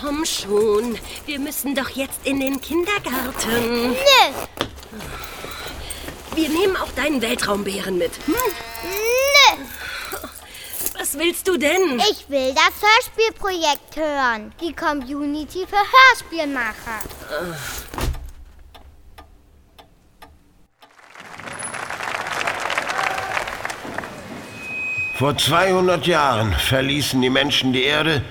komm schon. Wir müssen doch jetzt in den Kindergarten. Nö, Wir nehmen auch deinen Weltraumbären mit. nö. Was willst du denn? Ich will das Hörspielprojekt hören. Die Community für Hörspielmacher. Vor 200 Jahren verließen die Menschen die Erde,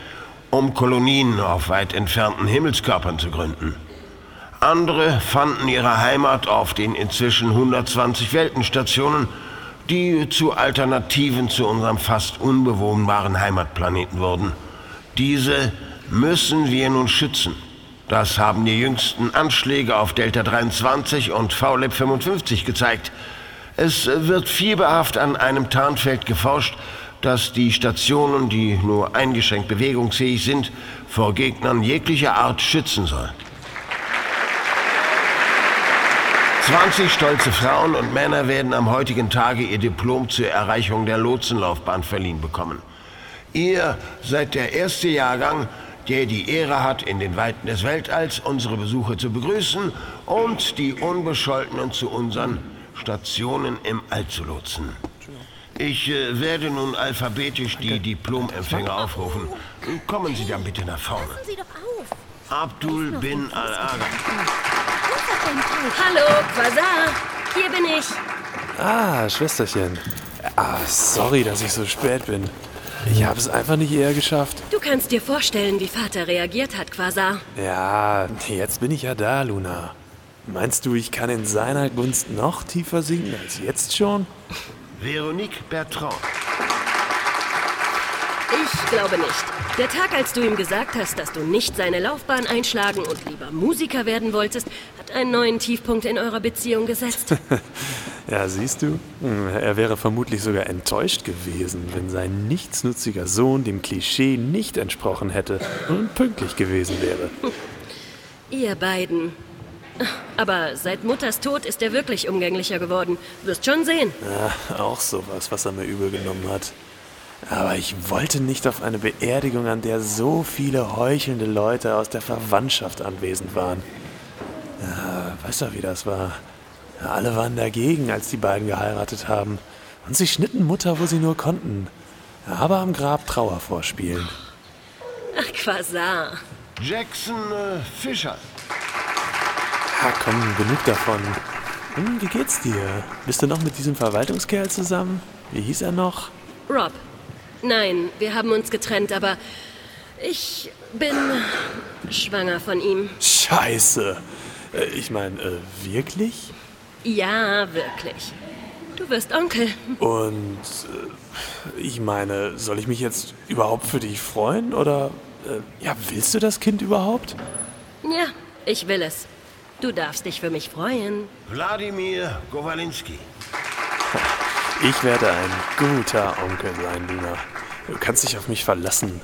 um Kolonien auf weit entfernten Himmelskörpern zu gründen. Andere fanden ihre Heimat auf den inzwischen 120 Weltenstationen, die zu Alternativen zu unserem fast unbewohnbaren Heimatplaneten wurden. Diese müssen wir nun schützen. Das haben die jüngsten Anschläge auf Delta 23 und VLEP 55 gezeigt. Es wird fieberhaft an einem Tarnfeld geforscht, das die Stationen, die nur eingeschränkt bewegungsfähig sind, vor Gegnern jeglicher Art schützen soll. 20 stolze Frauen und Männer werden am heutigen Tage ihr Diplom zur Erreichung der Lotsenlaufbahn verliehen bekommen. Ihr seid der erste Jahrgang, der die Ehre hat, in den Weiten des Weltalls unsere Besucher zu begrüßen und die Unbescholtenen zu unseren Stationen im All zu lotsen. Ich äh, werde nun alphabetisch die Diplomempfänger aufrufen. Kommen Sie dann bitte nach vorne. Sie doch auf. Abdul bin al-Aga. Hallo, Quasar. Hier bin ich. Ah, Schwesterchen. Ah, sorry, dass ich so spät bin. Ich habe es einfach nicht eher geschafft. Du kannst dir vorstellen, wie Vater reagiert hat, Quasar. Ja, jetzt bin ich ja da, Luna. Meinst du, ich kann in seiner Gunst noch tiefer sinken als jetzt schon? Veronique Bertrand. Ich glaube nicht. Der Tag, als du ihm gesagt hast, dass du nicht seine Laufbahn einschlagen und lieber Musiker werden wolltest, hat einen neuen Tiefpunkt in eurer Beziehung gesetzt. Ja, siehst du? Hm, Er wäre vermutlich sogar enttäuscht gewesen, wenn sein nichtsnutziger Sohn dem Klischee nicht entsprochen hätte und pünktlich gewesen wäre. Ihr beiden. Aber seit Mutters Tod ist er wirklich umgänglicher geworden. Wirst schon sehen. Ja, auch sowas, was er mir übel genommen hat. Aber ich wollte nicht auf eine Beerdigung, an der so viele heuchelnde Leute aus der Verwandtschaft anwesend waren. Ja, weißt du, wie das war? Ja, alle waren dagegen, als die beiden geheiratet haben. Und sie schnitten Mutter, wo sie nur konnten. Aber am Grab Trauer vorspielen. Ach, Quasar. Jackson äh, Fischer. Ja, komm, genug davon. Hm, wie geht's dir? Bist du noch mit diesem Verwaltungskerl zusammen? Wie hieß er noch? Rob. Nein, wir haben uns getrennt, aber ich bin schwanger von ihm. Scheiße. Äh, Ich meine, äh, wirklich? Ja, wirklich. Du wirst Onkel. Und äh, ich meine, soll ich mich jetzt überhaupt für dich freuen? Oder äh, ja, willst du das Kind überhaupt? Ja, ich will es. Du darfst dich für mich freuen. Wladimir Gowalinski. Ich werde ein guter Onkel sein, Luna. Du kannst dich auf mich verlassen.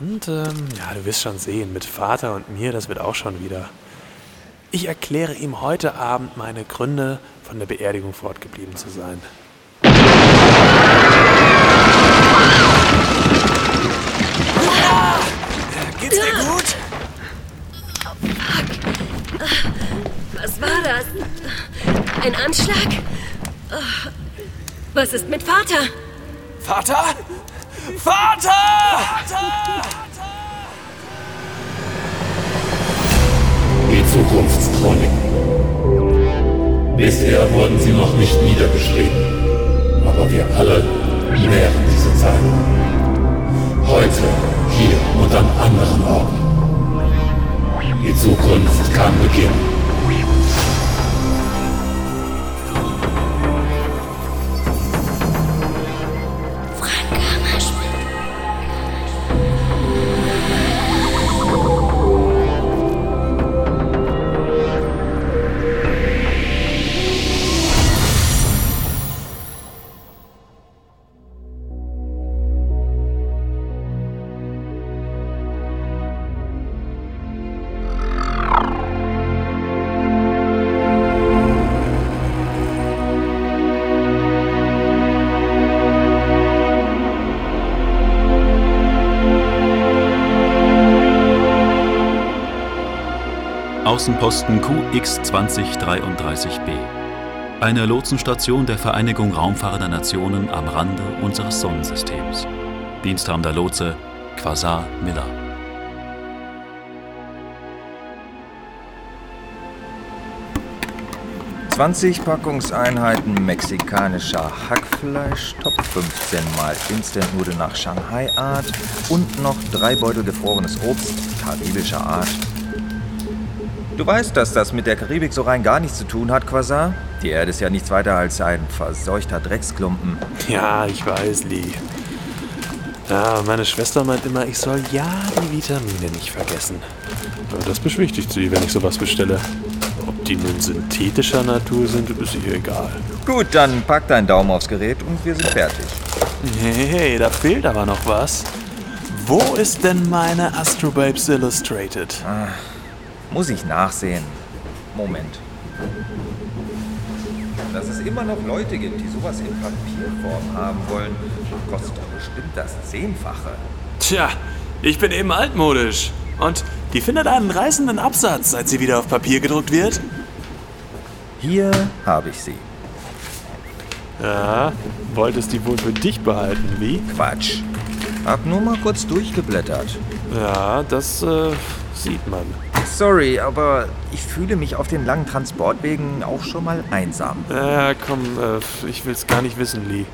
Und ähm, ja, du wirst schon sehen, mit Vater und mir, das wird auch schon wieder. Ich erkläre ihm heute Abend meine Gründe, von der Beerdigung fortgeblieben zu sein. Ein Anschlag? Oh, Was ist mit Vater? Vater? Vater! Die Zukunftschroniken. Bisher wurden sie noch nicht niedergeschrieben, aber wir alle nähren diese Zeit. Heute, hier und an anderen Orten. Die Zukunft kann beginnen. Außenposten QX2033b. Eine Lotsenstation der Vereinigung Raumfahrender Nationen am Rande unseres Sonnensystems. Diensthabender Lotse Quasar Miller. 20 Packungseinheiten mexikanischer Hackfleisch, Top 15 mal Instant-Nudeln nach Shanghai-Art und noch drei Beutel gefrorenes Obst karibischer Art. Du weißt, dass das mit der Karibik so rein gar nichts zu tun hat, Quasar? Die Erde ist ja nichts weiter als ein verseuchter Drecksklumpen. Ja, ich weiß, Lee. Ja, meine Schwester meint immer, ich soll ja die Vitamine nicht vergessen. Aber das beschwichtigt sie, wenn ich sowas bestelle. Ob die nun synthetischer Natur sind, ist ihr egal. Gut, dann pack deinen Daumen aufs Gerät und wir sind fertig. Hey, hey, da fehlt aber noch was. Wo ist denn meine Astro Babes Illustrated? Ah, muss ich nachsehen. Moment. Dass es immer noch Leute gibt, die sowas in Papierform haben wollen, kostet doch bestimmt das Zehnfache. Tja, ich bin eben altmodisch. Und die findet einen reißenden Absatz, seit sie wieder auf Papier gedruckt wird. Hier habe ich sie. Ja, wolltest die wohl für dich behalten, wie? Quatsch. Hab nur mal kurz durchgeblättert. Ja, das äh, sieht man. Sorry, aber ich fühle mich auf den langen Transportwegen auch schon mal einsam. Ja, komm, äh, ich will's gar nicht wissen, Lee.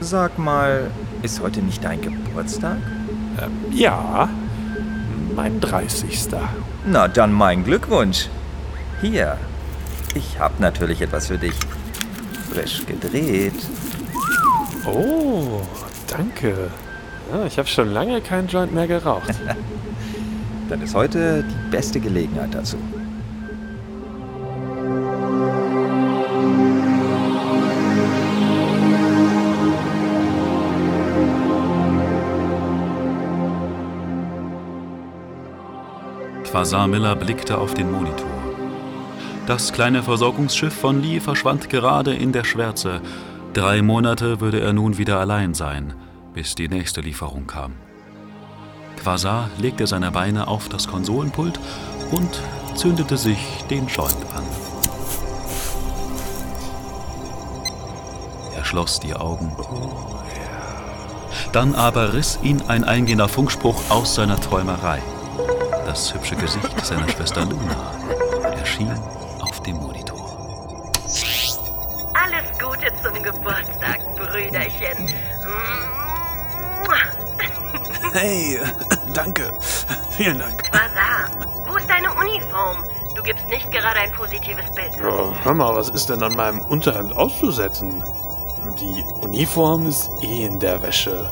Sag mal, ist heute nicht dein Geburtstag? Ähm, ja, mein 30. Na, dann mein Glückwunsch. Hier, ich hab natürlich etwas für dich. Frisch gedreht. Oh, danke. Ja, ich habe schon lange keinen Joint mehr geraucht. Dann ist heute die beste Gelegenheit dazu. Quasar Miller blickte auf den Monitor. Das kleine Versorgungsschiff von Lee verschwand gerade in der Schwärze. Drei Monate würde er nun wieder allein sein, bis die nächste Lieferung kam. Quasar legte seine Beine auf das Konsolenpult und zündete sich den Joint an. Er schloss die Augen. Dann aber riss ihn ein eingehender Funkspruch aus seiner Träumerei. Das hübsche Gesicht seiner Schwester Luna erschien auf dem Monitor. Alles Gute zum Geburtstag, Brüderchen. Hey, danke. Vielen Dank. Quasar, wo ist deine Uniform? Du gibst nicht gerade ein positives Bild. Ja, hör mal, was ist denn an meinem Unterhemd auszusetzen? Die Uniform ist eh in der Wäsche.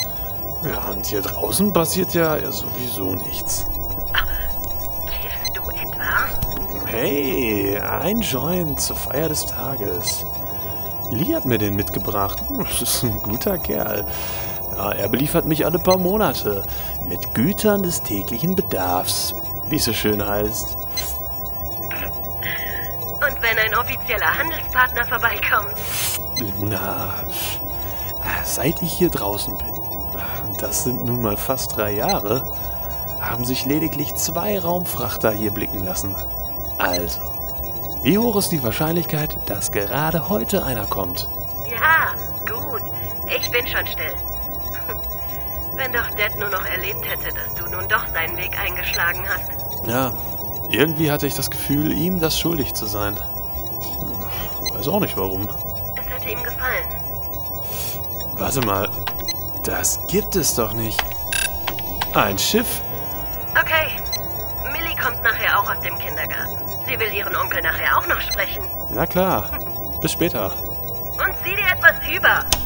Ja, und hier draußen passiert ja sowieso nichts. Kiffst du etwa? Hey, ein Joint zur Feier des Tages. Lee hat mir den mitgebracht. Das ist ein guter Kerl. Ja, er beliefert mich alle paar Monate mit Gütern des täglichen Bedarfs, wie es so schön heißt. Und wenn ein offizieller Handelspartner vorbeikommt? Luna, seit ich hier draußen bin, das sind nun mal fast drei Jahre, haben sich lediglich zwei Raumfrachter hier blicken lassen. Also, wie hoch ist die Wahrscheinlichkeit, dass gerade heute einer kommt? Ja, gut. Ich bin schon still. Wenn doch Dad nur noch erlebt hätte, dass du nun doch seinen Weg eingeschlagen hast. Ja, irgendwie hatte ich das Gefühl, ihm das schuldig zu sein. Weiß auch nicht warum. Es hätte ihm gefallen. Warte mal, das gibt es doch nicht. Ein Schiff? Okay. Millie kommt nachher auch aus dem Kindergarten. Sie will ihren Onkel nachher auch noch sprechen. Na klar. Bis später. Und sieh dir etwas über.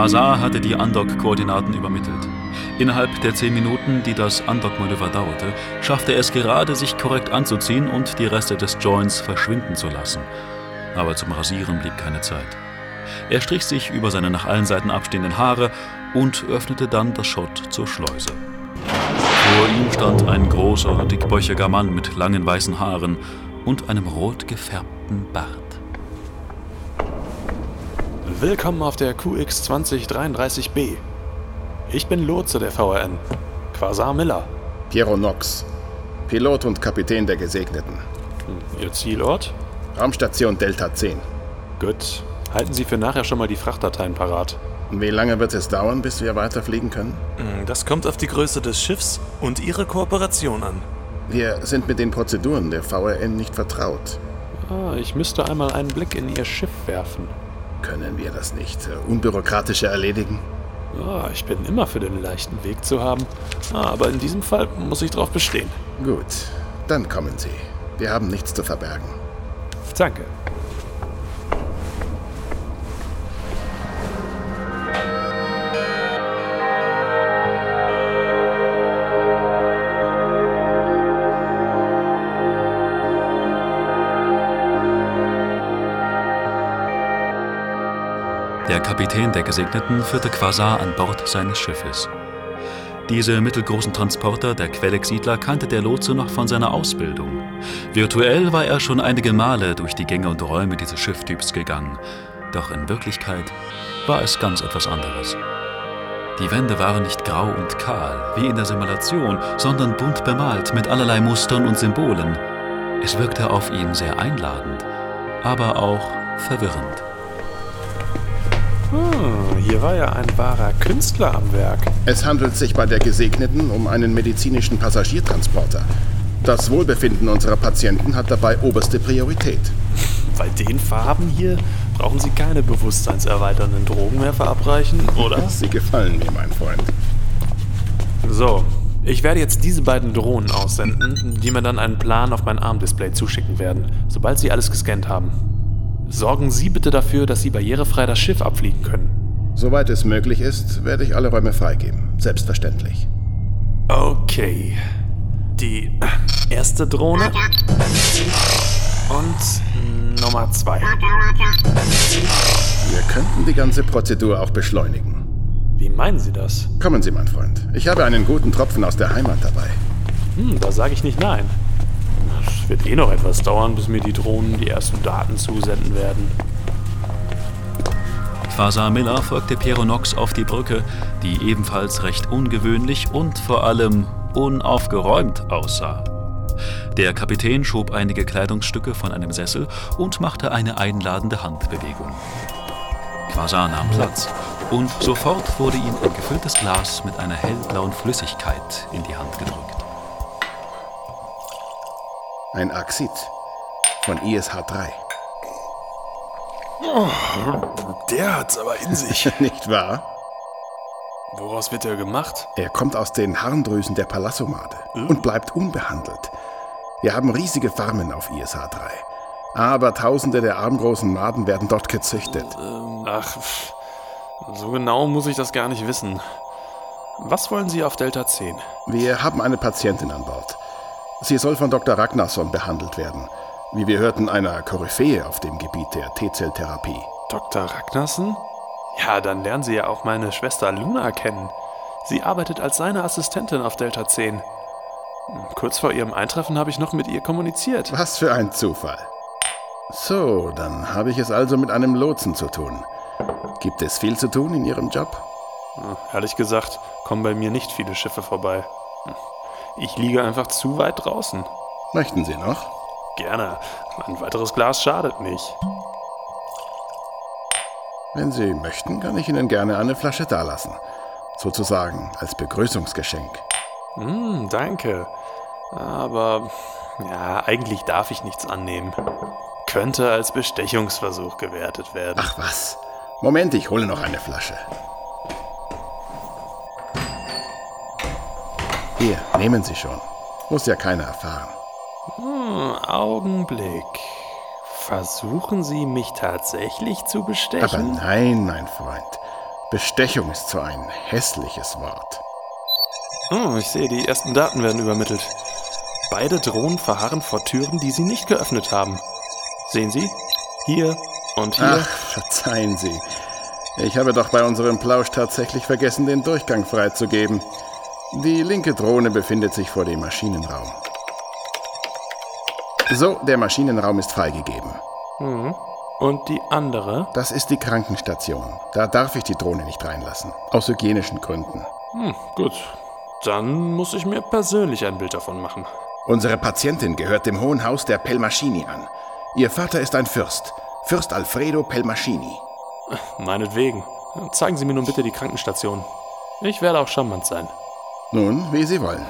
Quasar hatte die Undock-Koordinaten übermittelt. Innerhalb der zehn Minuten, die das Undock-Manöver dauerte, schaffte er es gerade, sich korrekt anzuziehen und die Reste des Joints verschwinden zu lassen. Aber zum Rasieren blieb keine Zeit. Er strich sich über seine nach allen Seiten abstehenden Haare und öffnete dann das Schott zur Schleuse. Vor ihm stand ein großer, dickbäuchiger Mann mit langen weißen Haaren und einem rot gefärbten Bart. Willkommen auf der QX 2033B. Ich bin Lotse der VRN, Quasar Miller. Piero Nox, Pilot und Kapitän der Gesegneten. Ihr Zielort? Raumstation Delta 10. Gut. Halten Sie für nachher schon mal die Frachtdateien parat. Wie lange wird es dauern, bis wir weiterfliegen können? Hm, Das kommt auf die Größe des Schiffs und Ihre Kooperation an. Wir sind mit den Prozeduren der VRN nicht vertraut. Ah, ich müsste einmal einen Blick in Ihr Schiff werfen. Können wir das nicht äh, unbürokratischer erledigen? Ah, ich bin immer für den leichten Weg zu haben. Ah, aber in diesem Fall muss ich drauf bestehen. Gut, dann kommen Sie. Wir haben nichts zu verbergen. Danke. Kapitän der Gesegneten führte Quasar an Bord seines Schiffes. Diese mittelgroßen Transporter der Quellex-Siedler kannte der Lotse noch von seiner Ausbildung. Virtuell war er schon einige Male durch die Gänge und Räume dieses Schifftyps gegangen. Doch in Wirklichkeit war es ganz etwas anderes. Die Wände waren nicht grau und kahl, wie in der Simulation, sondern bunt bemalt mit allerlei Mustern und Symbolen. Es wirkte auf ihn sehr einladend, aber auch verwirrend. Hm, hier war ja ein wahrer Künstler am Werk. Es handelt sich bei der Gesegneten um einen medizinischen Passagiertransporter. Das Wohlbefinden unserer Patienten hat dabei oberste Priorität. Bei den Farben hier brauchen Sie keine bewusstseinserweiternden Drogen mehr verabreichen, oder? Sie gefallen mir, mein Freund. So, ich werde jetzt diese beiden Drohnen aussenden, die mir dann einen Plan auf mein Armdisplay zuschicken werden, sobald sie alles gescannt haben. Sorgen Sie bitte dafür, dass Sie barrierefrei das Schiff abfliegen können. Soweit es möglich ist, werde ich alle Räume freigeben. Selbstverständlich. Okay. Die erste Drohne und Nummer zwei. Wir könnten die ganze Prozedur auch beschleunigen. Wie meinen Sie das? Kommen Sie, mein Freund. Ich habe einen guten Tropfen aus der Heimat dabei. Hm, da sage ich nicht nein. Es wird eh noch etwas dauern, bis mir die Drohnen die ersten Daten zusenden werden. Quasar Miller folgte Piero Nox auf die Brücke, die ebenfalls recht ungewöhnlich und vor allem unaufgeräumt aussah. Der Kapitän schob einige Kleidungsstücke von einem Sessel und machte eine einladende Handbewegung. Quasar nahm Platz und sofort wurde ihm ein gefülltes Glas mit einer hellblauen Flüssigkeit in die Hand gedrückt. Ein Axid von ISH-3. Der hat's aber in sich. Nicht wahr? Woraus wird er gemacht? Er kommt aus den Harndrüsen der Palassomade und bleibt unbehandelt. Wir haben riesige Farmen auf ISH-3. Aber tausende der armgroßen Maden werden dort gezüchtet. Ach, pff, so genau muss ich das gar nicht wissen. Was wollen Sie auf Delta 10? Wir haben eine Patientin an Bord. Sie soll von Dr. Ragnarsson behandelt werden. Wie wir hörten, einer Koryphäe auf dem Gebiet der T-Zelltherapie. Dr. Ragnarsson? Ja, dann lernen Sie ja auch meine Schwester Luna kennen. Sie arbeitet als seine Assistentin auf Delta 10. Kurz vor ihrem Eintreffen habe ich noch mit ihr kommuniziert. Was für ein Zufall. So, dann habe ich es also mit einem Lotsen zu tun. Gibt es viel zu tun in Ihrem Job? Ehrlich gesagt, kommen bei mir nicht viele Schiffe vorbei. Ich liege einfach zu weit draußen. Möchten Sie noch? Gerne. Ein weiteres Glas schadet nicht. Wenn Sie möchten, kann ich Ihnen gerne eine Flasche dalassen. Sozusagen als Begrüßungsgeschenk. Hm, danke. Aber ja, eigentlich darf ich nichts annehmen. Könnte als Bestechungsversuch gewertet werden. Ach was. Moment, ich hole noch eine Flasche. Hier, nehmen Sie schon. Muss ja keiner erfahren. Hm, Augenblick. Versuchen Sie mich tatsächlich zu Aber bestechen? nein, mein Freund. Bestechung ist so ein hässliches Wort. Oh, ich sehe, die ersten Daten werden übermittelt. Beide Drohnen verharren vor Türen, die sie nicht geöffnet haben. Sehen Sie? Hier und hier. Ach, verzeihen Sie. Ich habe doch bei unserem Plausch tatsächlich vergessen, den Durchgang freizugeben. Die linke Drohne befindet sich vor dem Maschinenraum. So, der Maschinenraum ist freigegeben. Mhm. Und die andere? Das ist die Krankenstation. Da darf ich die Drohne nicht reinlassen. Aus hygienischen Gründen. Hm, gut. Dann muss ich mir persönlich ein Bild davon machen. Unsere Patientin gehört dem Hohen Haus der Pelmaschini an. Ihr Vater ist ein Fürst. Fürst Alfredo Pelmaschini. Meinetwegen. Zeigen Sie mir nun bitte die Krankenstation. Ich werde auch charmant sein. Nun, wie Sie wollen.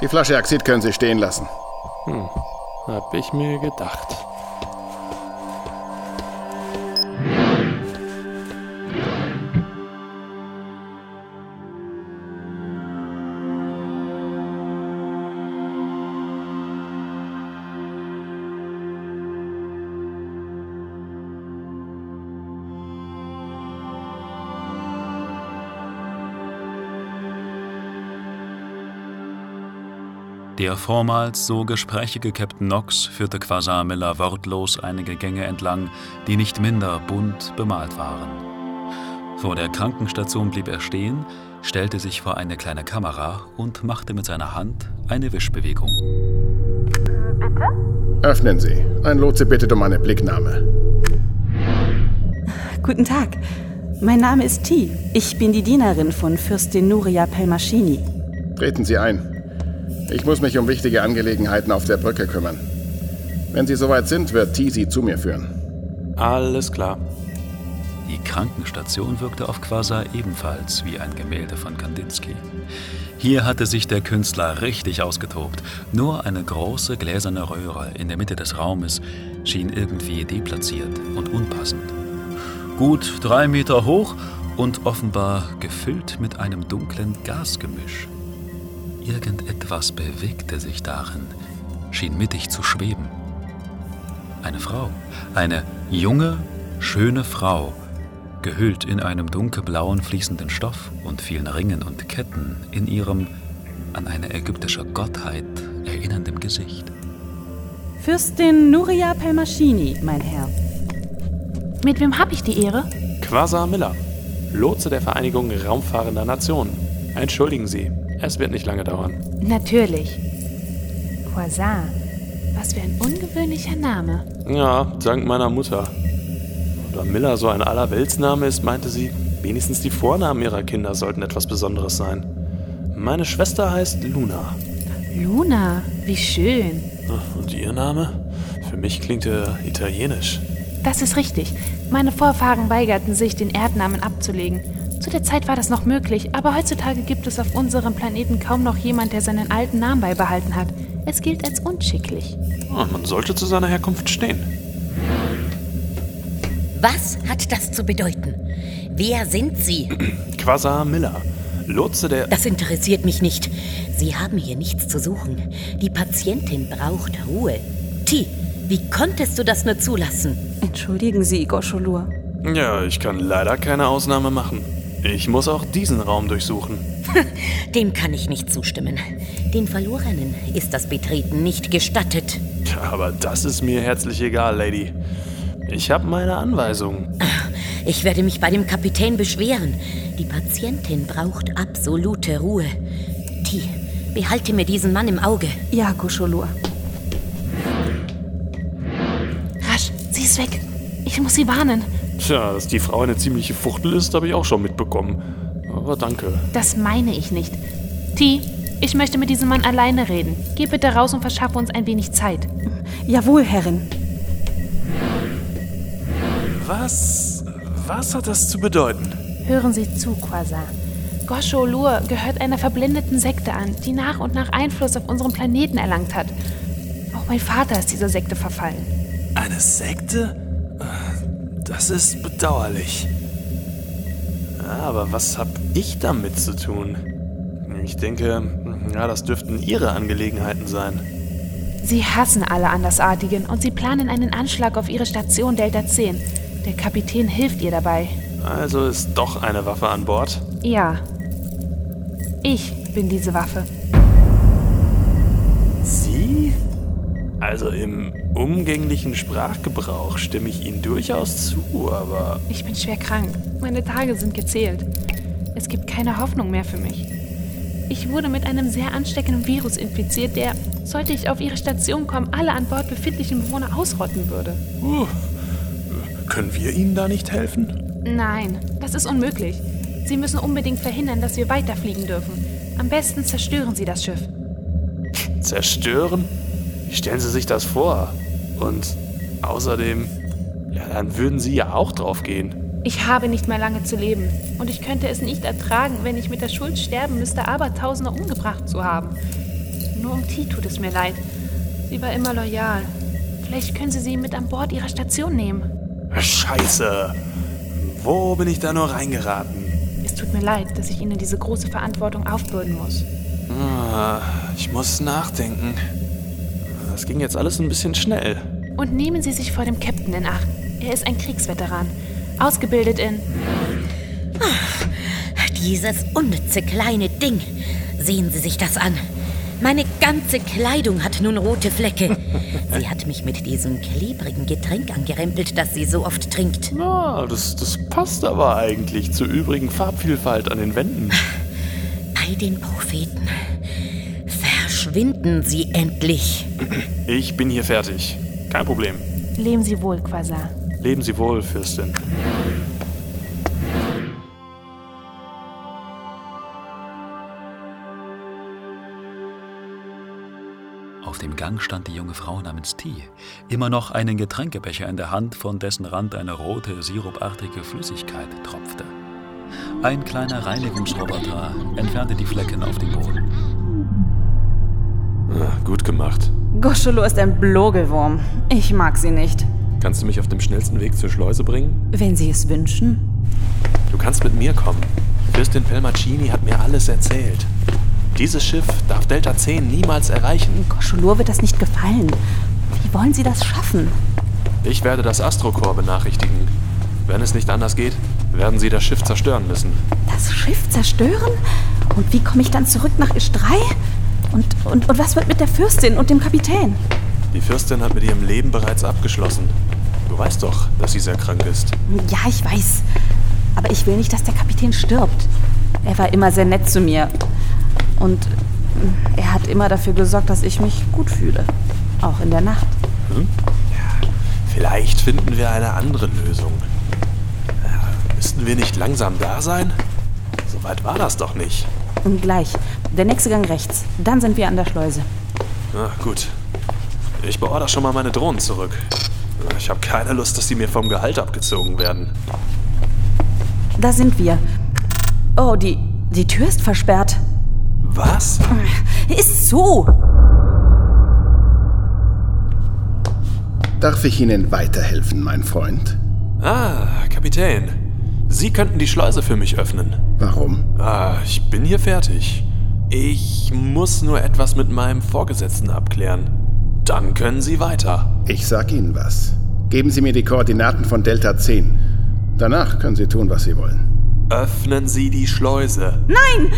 Die Flasche Axid können Sie stehen lassen. Hm, hab ich mir gedacht. Der vormals so gesprächige Captain Knox führte Quasar Miller wortlos einige Gänge entlang, die nicht minder bunt bemalt waren. Vor der Krankenstation blieb er stehen, stellte sich vor eine kleine Kamera und machte mit seiner Hand eine Wischbewegung. Bitte? Öffnen Sie. Ein Lotse bittet um eine Blicknahme. Guten Tag. Mein Name ist T. Ich bin die Dienerin von Fürstin Nuria Pelmaschini. Treten Sie ein. Ich muss mich um wichtige Angelegenheiten auf der Brücke kümmern. Wenn Sie soweit sind, wird T Sie zu mir führen. Alles klar. Die Krankenstation wirkte auf Quasar ebenfalls wie ein Gemälde von Kandinsky. Hier hatte sich der Künstler richtig ausgetobt. Nur eine große gläserne Röhre in der Mitte des Raumes schien irgendwie deplatziert und unpassend. Gut drei Meter hoch und offenbar gefüllt mit einem dunklen Gasgemisch. Irgendetwas bewegte sich darin, schien mittig zu schweben. Eine Frau, eine junge, schöne Frau, gehüllt in einem dunkelblauen fließenden Stoff und vielen Ringen und Ketten in ihrem an eine ägyptische Gottheit erinnernden Gesicht. Fürstin Nuria Pelmaschini, mein Herr. Mit wem habe ich die Ehre? Quasar Miller, Lotse der Vereinigung Raumfahrender Nationen. Entschuldigen Sie, es wird nicht lange dauern. Natürlich. Quasar. Was für ein ungewöhnlicher Name. Ja, dank meiner Mutter. Da Miller so ein Allerweltsname ist, meinte sie, wenigstens die Vornamen ihrer Kinder sollten etwas Besonderes sein. Meine Schwester heißt Luna. Luna, wie schön. Und ihr Name? Für mich klingt er italienisch. Das ist richtig. Meine Vorfahren weigerten sich, den Erdnamen abzulegen. Zu der Zeit war das noch möglich, aber heutzutage gibt es auf unserem Planeten kaum noch jemand, der seinen alten Namen beibehalten hat. Es gilt als unschicklich. Oh, man sollte zu seiner Herkunft stehen. Was hat das zu bedeuten? Wer sind Sie? Quasar Miller, Lotse der... Das interessiert mich nicht. Sie haben hier nichts zu suchen. Die Patientin braucht Ruhe. Ti, wie konntest du das nur zulassen? Entschuldigen Sie, Gosholur. Ja, ich kann leider keine Ausnahme machen. Ich muss auch diesen Raum durchsuchen. Dem kann ich nicht zustimmen. Den Verlorenen ist das Betreten nicht gestattet. Aber das ist mir herzlich egal, Lady. Ich habe meine Anweisungen. Ich werde mich bei dem Kapitän beschweren. Die Patientin braucht absolute Ruhe. Ti, behalte mir diesen Mann im Auge. Ja, Gosholur. Rasch, sie ist weg. Ich muss sie warnen. Tja, dass die Frau eine ziemliche Fuchtel ist, habe ich auch schon mitbekommen. Aber danke. Das meine ich nicht. T, ich möchte mit diesem Mann alleine reden. Geh bitte raus und verschaffe uns ein wenig Zeit. Jawohl, Herrin. Was. Was hat das zu bedeuten? Hören Sie zu, Quasar. Gosho Lur gehört einer verblendeten Sekte an, die nach und nach Einfluss auf unseren Planeten erlangt hat. Auch mein Vater ist dieser Sekte verfallen. Eine Sekte? Das ist bedauerlich. Aber was hab ich damit zu tun? Ich denke, ja, das dürften Ihre Angelegenheiten sein. Sie hassen alle Andersartigen und sie planen einen Anschlag auf ihre Station Delta 10. Der Kapitän hilft ihr dabei. Also ist doch eine Waffe an Bord? Ja. Ich bin diese Waffe. Sie? Also im umgänglichen Sprachgebrauch stimme ich Ihnen durchaus zu, aber... Ich bin schwer krank. Meine Tage sind gezählt. Es gibt keine Hoffnung mehr für mich. Ich wurde mit einem sehr ansteckenden Virus infiziert, der, sollte ich auf Ihre Station kommen, alle an Bord befindlichen Bewohner ausrotten würde. Uh, können wir Ihnen da nicht helfen? Nein, das ist unmöglich. Sie müssen unbedingt verhindern, dass wir weiterfliegen dürfen. Am besten zerstören Sie das Schiff. Zerstören? Wie stellen Sie sich das vor? Und außerdem, ja, dann würden Sie ja auch drauf gehen. Ich habe nicht mehr lange zu leben. Und ich könnte es nicht ertragen, wenn ich mit der Schuld sterben müsste, Abertausende umgebracht zu haben. Nur um T tut es mir leid. Sie war immer loyal. Vielleicht können Sie sie mit an Bord Ihrer Station nehmen. Scheiße. Wo bin ich da nur reingeraten? Es tut mir leid, dass ich Ihnen diese große Verantwortung aufbürden muss. Ah, ich muss nachdenken. Das ging jetzt alles ein bisschen schnell. Und nehmen Sie sich vor dem Captain in Acht. Er ist ein Kriegsveteran. Ausgebildet in. Ach, dieses unnütze kleine Ding. Sehen Sie sich das an. Meine ganze Kleidung hat nun rote Flecke. Sie hat mich mit diesem klebrigen Getränk angerempelt, das sie so oft trinkt. Na, das, das passt aber eigentlich zur übrigen Farbvielfalt an den Wänden. Bei den Propheten. Verschwinden Sie endlich. Ich bin hier fertig. Kein Problem. Leben Sie wohl, Quasar. Leben Sie wohl, Fürstin. Auf dem Gang stand die junge Frau namens T, immer noch einen Getränkebecher in der Hand, von dessen Rand eine rote, sirupartige Flüssigkeit tropfte. Ein kleiner Reinigungsroboter entfernte die Flecken auf dem Boden. Ah, gut gemacht. Goscholo ist ein Blogelwurm. Ich mag sie nicht. Kannst du mich auf dem schnellsten Weg zur Schleuse bringen? Wenn Sie es wünschen. Du kannst mit mir kommen. Fürstin Pelmacini hat mir alles erzählt. Dieses Schiff darf Delta 10 niemals erreichen. Goscholur wird das nicht gefallen. Wie wollen Sie das schaffen? Ich werde das Astrokorps benachrichtigen. Wenn es nicht anders geht, werden sie das Schiff zerstören müssen. Das Schiff zerstören? Und wie komme ich dann zurück nach 3? Und, und, und was wird mit der Fürstin und dem Kapitän? Die Fürstin hat mit ihrem Leben bereits abgeschlossen. Du weißt doch, dass sie sehr krank ist. Ja, ich weiß. Aber ich will nicht, dass der Kapitän stirbt. Er war immer sehr nett zu mir. Und er hat immer dafür gesorgt, dass ich mich gut fühle. Auch in der Nacht. Hm? Ja, vielleicht finden wir eine andere Lösung. Ja, müssten wir nicht langsam da sein? So weit war das doch nicht. Und gleich. Der nächste Gang rechts. Dann sind wir an der Schleuse. Na gut. Ich beorder schon mal meine Drohnen zurück. Ich habe keine Lust, dass die mir vom Gehalt abgezogen werden. Da sind wir. Oh, die, die Tür ist versperrt. Was? Ist so. Darf ich Ihnen weiterhelfen, mein Freund? Ah, Kapitän. Sie könnten die Schleuse für mich öffnen. Warum? Ah, ich bin hier fertig. Ich muss nur etwas mit meinem Vorgesetzten abklären. Dann können Sie weiter. Ich sag Ihnen was. Geben Sie mir die Koordinaten von Delta 10. Danach können Sie tun, was Sie wollen. Öffnen Sie die Schleuse. Nein!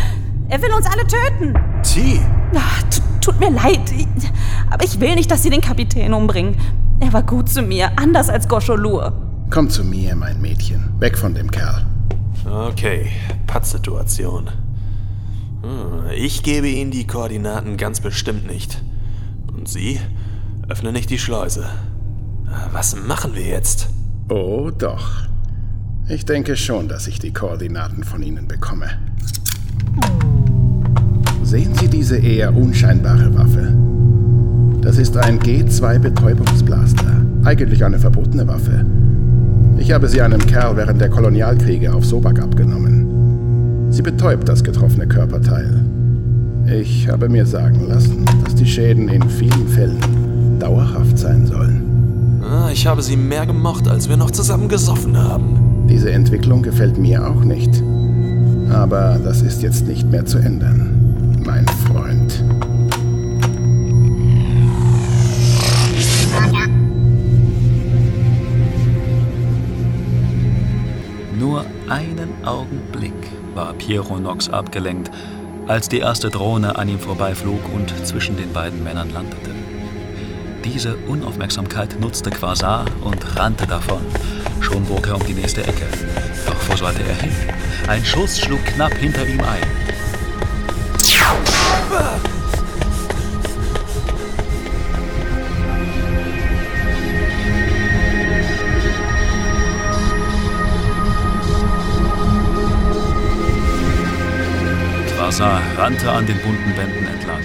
Er will uns alle töten! T! Ach, tut mir leid. Aber ich will nicht, dass Sie den Kapitän umbringen. Er war gut zu mir, anders als Goscholur. Komm zu mir, mein Mädchen. Weg von dem Kerl. Okay, Pattsituation. Hm, ich gebe Ihnen die Koordinaten ganz bestimmt nicht. Und Sie öffnen nicht die Schleuse. Was machen wir jetzt? Oh, doch. Ich denke schon, dass ich die Koordinaten von Ihnen bekomme. Sehen Sie diese eher unscheinbare Waffe? Das ist ein G2-Betäubungsblaster. Eigentlich eine verbotene Waffe. Ich habe sie einem Kerl während der Kolonialkriege auf Sobak abgenommen. Sie betäubt das getroffene Körperteil. Ich habe mir sagen lassen, dass die Schäden in vielen Fällen dauerhaft sein sollen. Ah, ich habe sie mehr gemocht, als wir noch zusammen gesoffen haben. Diese Entwicklung gefällt mir auch nicht. Aber das ist jetzt nicht mehr zu ändern, mein Freund. Einen Augenblick war Piero Nox abgelenkt, als die erste Drohne an ihm vorbeiflog und zwischen den beiden Männern landete. Diese Unaufmerksamkeit nutzte Quasar und rannte davon. Schon bog er um die nächste Ecke. Doch wo sollte er hin? Ein Schuss schlug knapp hinter ihm ein. Rannte an den bunten Wänden entlang.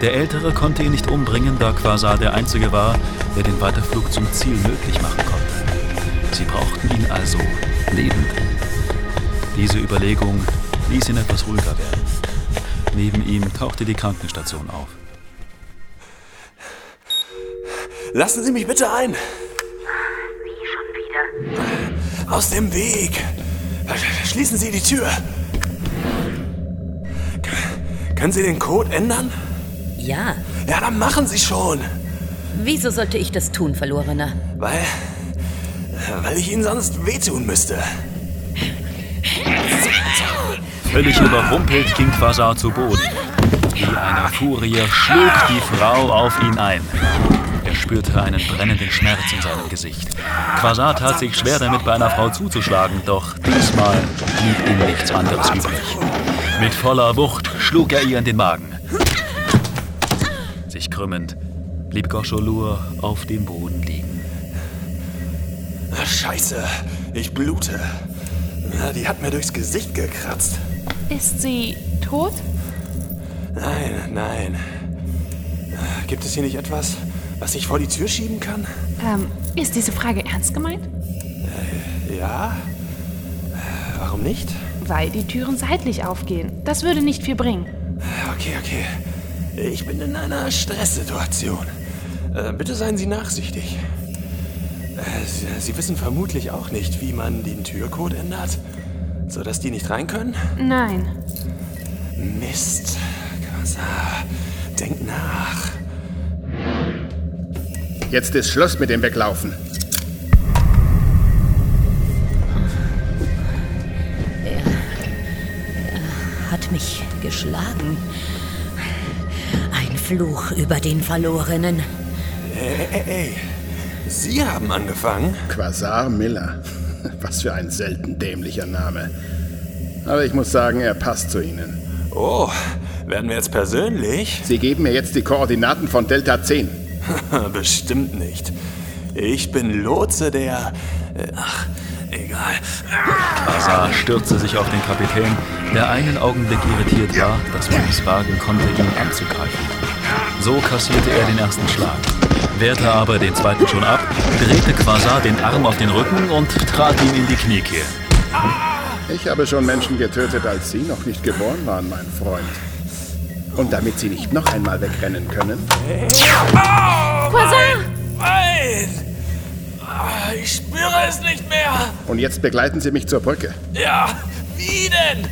Der Ältere konnte ihn nicht umbringen, da Quasar der Einzige war, der den Weiterflug zum Ziel möglich machen konnte. Sie brauchten ihn also lebend. Diese Überlegung ließ ihn etwas ruhiger werden. Neben ihm tauchte die Krankenstation auf. Lassen Sie mich bitte ein. Wie schon wieder? Aus dem Weg. Schließen Sie die Tür. Können Sie den Code ändern? Ja. Ja, dann machen Sie schon. Wieso sollte ich das tun, Verlorener? Weil. Weil ich Ihnen sonst wehtun müsste. Völlig überrumpelt ging Quasar zu Boden. Wie eine Furie schlug die Frau auf ihn ein. Er spürte einen brennenden Schmerz in seinem Gesicht. Quasar tat sich schwer damit, bei einer Frau zuzuschlagen, doch diesmal blieb ihm nichts anderes übrig. Mit voller Wucht schlug er ihr in den Magen. Sich krümmend blieb Goscholur auf dem Boden liegen. Scheiße, ich blute. Die hat mir durchs Gesicht gekratzt. Ist sie tot? Nein, nein. Gibt es hier nicht etwas, was ich vor die Tür schieben kann? Ähm, ist diese Frage ernst gemeint? Äh, ja. Warum nicht? Weil die Türen seitlich aufgehen. Das würde nicht viel bringen. Okay, okay. Ich bin in einer Stresssituation. Äh, bitte seien Sie nachsichtig. Äh, Sie, wissen vermutlich auch nicht, wie man den Türcode ändert, sodass die nicht rein können? Nein. Mist. Denk nach. Jetzt ist Schluss mit dem Weglaufen. Mich geschlagen. Ein Fluch über den Verlorenen. Ey, ey, ey. Sie haben angefangen? Quasar Miller. Was für ein selten dämlicher Name. Aber ich muss sagen, er passt zu Ihnen. Oh, werden wir jetzt persönlich? Sie geben mir jetzt die Koordinaten von Delta 10. Bestimmt nicht. Ich bin Lotse der. äh, Ach, egal. Quasar stürzte sich auf den Kapitän, der einen Augenblick irritiert war, dass man es wagen konnte, ihn anzugreifen. So kassierte er den ersten Schlag, wehrte aber den zweiten schon ab, drehte Quasar den Arm auf den Rücken und trat ihm in die Kniekehl. Ich habe schon Menschen getötet, als Sie noch nicht geboren waren, mein Freund. Und damit Sie nicht noch einmal wegrennen können. Quasar! Nein! Ah, Ich spüre es nicht mehr. Und jetzt begleiten Sie mich zur Brücke. Ja, wie denn?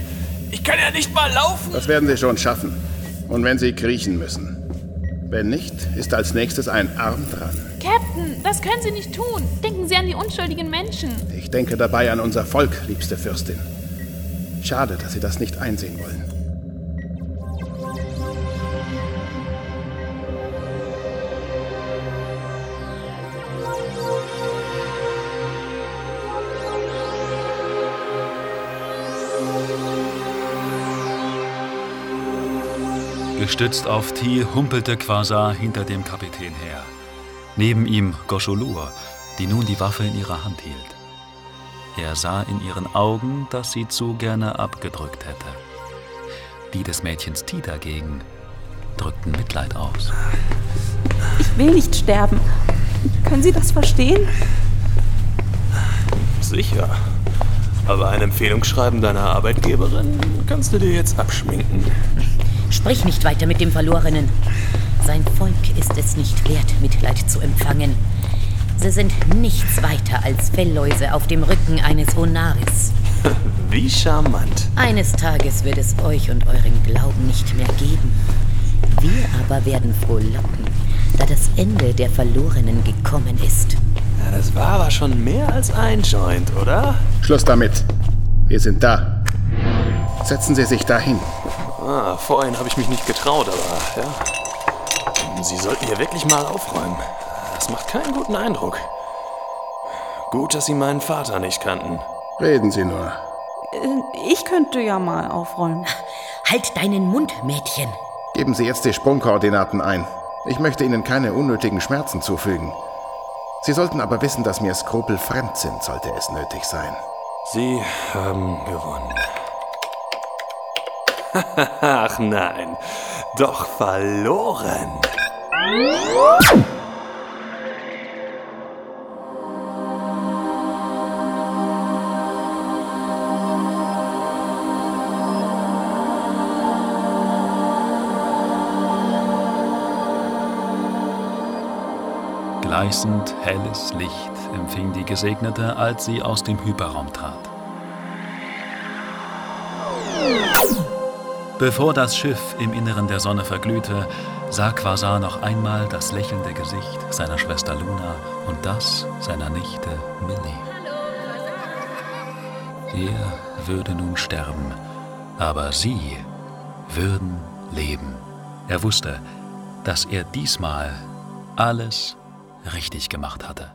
Ich kann ja nicht mal laufen. Das werden Sie schon schaffen. Und wenn Sie kriechen müssen. Wenn nicht, ist als nächstes ein Arm dran. Captain, das können Sie nicht tun. Denken Sie an die unschuldigen Menschen. Ich denke dabei an unser Volk, liebste Fürstin. Schade, dass Sie das nicht einsehen wollen. Gestützt auf Ti humpelte Quasar hinter dem Kapitän her. Neben ihm Goscholur, die nun die Waffe in ihrer Hand hielt. Er sah in ihren Augen, dass sie zu gerne abgedrückt hätte. Die des Mädchens Ti dagegen drückten Mitleid aus. Ich will nicht sterben. Können Sie das verstehen? Sicher. Aber ein Empfehlungsschreiben deiner Arbeitgeberin kannst du dir jetzt abschminken. Sprich nicht weiter mit dem Verlorenen. Sein Volk ist es nicht wert, Mitleid zu empfangen. Sie sind nichts weiter als Fellläuse auf dem Rücken eines Onaris. Wie charmant. Eines Tages wird es euch und euren Glauben nicht mehr geben. Wir aber werden frohlocken, da das Ende der Verlorenen gekommen ist. Ja, das war aber schon mehr als ein Joint, oder? Schluss damit. Wir sind da. Setzen Sie sich dahin. Ah, vorhin habe ich mich nicht getraut, aber ja. Sie sollten hier wirklich mal aufräumen. Das macht keinen guten Eindruck. Gut, dass Sie meinen Vater nicht kannten. Reden Sie nur. Äh, Ich könnte ja mal aufräumen. Halt deinen Mund, Mädchen. Geben Sie jetzt die Sprungkoordinaten ein. Ich möchte Ihnen keine unnötigen Schmerzen zufügen. Sie sollten aber wissen, dass mir Skrupel fremd sind, sollte es nötig sein. Sie haben gewonnen. Ach nein, doch verloren. Gleißend helles Licht empfing die Gesegnete, als sie aus dem Hyperraum trat. Bevor das Schiff im Inneren der Sonne verglühte, sah Quasar noch einmal das lächelnde Gesicht seiner Schwester Luna und das seiner Nichte Millie. Er würde nun sterben, aber sie würden leben. Er wusste, dass er diesmal alles richtig gemacht hatte.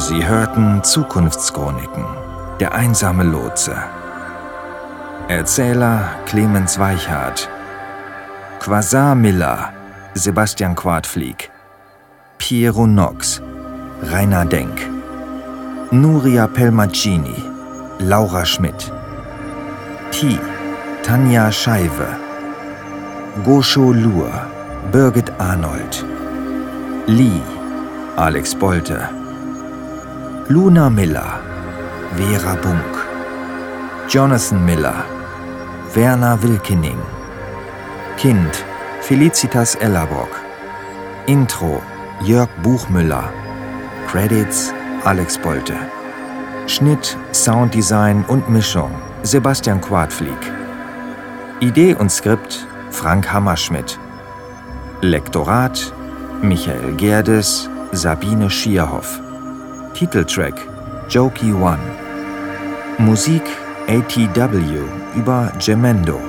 Sie hörten Zukunftschroniken, der einsame Lotse. Erzähler Clemens Weichhardt. Quasar Miller, Sebastian Quadflieg. Piero Nox, Rainer Denk. Nuria Pelmacini, Laura Schmidt. Pi, Tanja Scheibe. Goscho Luhr, Birgit Arnold. Lee, Alex Bolte. Luna Miller, Vera Bunk, Jonathan Miller, Werner Wilkening, Kind Felicitas Ellerbrock, Intro Jörg Buchmüller, Credits Alex Bolte, Schnitt, Sounddesign und Mischung Sebastian Quadflieg, Idee und Skript Frank Hammerschmidt, Lektorat Michael Gerdes, Sabine Schierhoff. Titeltrack Jokey One. Musik ATW über Gemendo.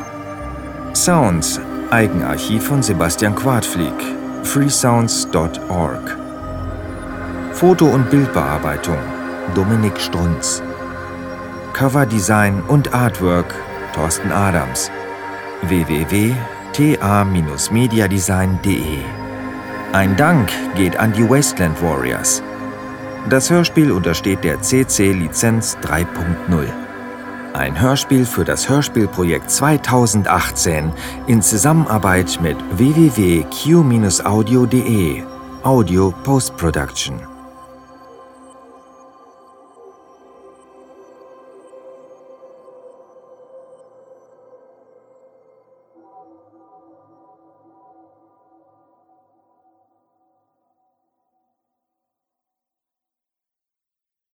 Sounds Eigenarchiv von Sebastian Quadflieg. freesounds.org. Foto- und Bildbearbeitung Dominik Strunz. Coverdesign und Artwork Thorsten Adams. www.ta-mediadesign.de Ein Dank geht an die Wasteland Warriors. Das Hörspiel untersteht der CC Lizenz 3.0. Ein Hörspiel für das Hörspielprojekt 2018 in Zusammenarbeit mit www.q-audio.de Audio Post Production.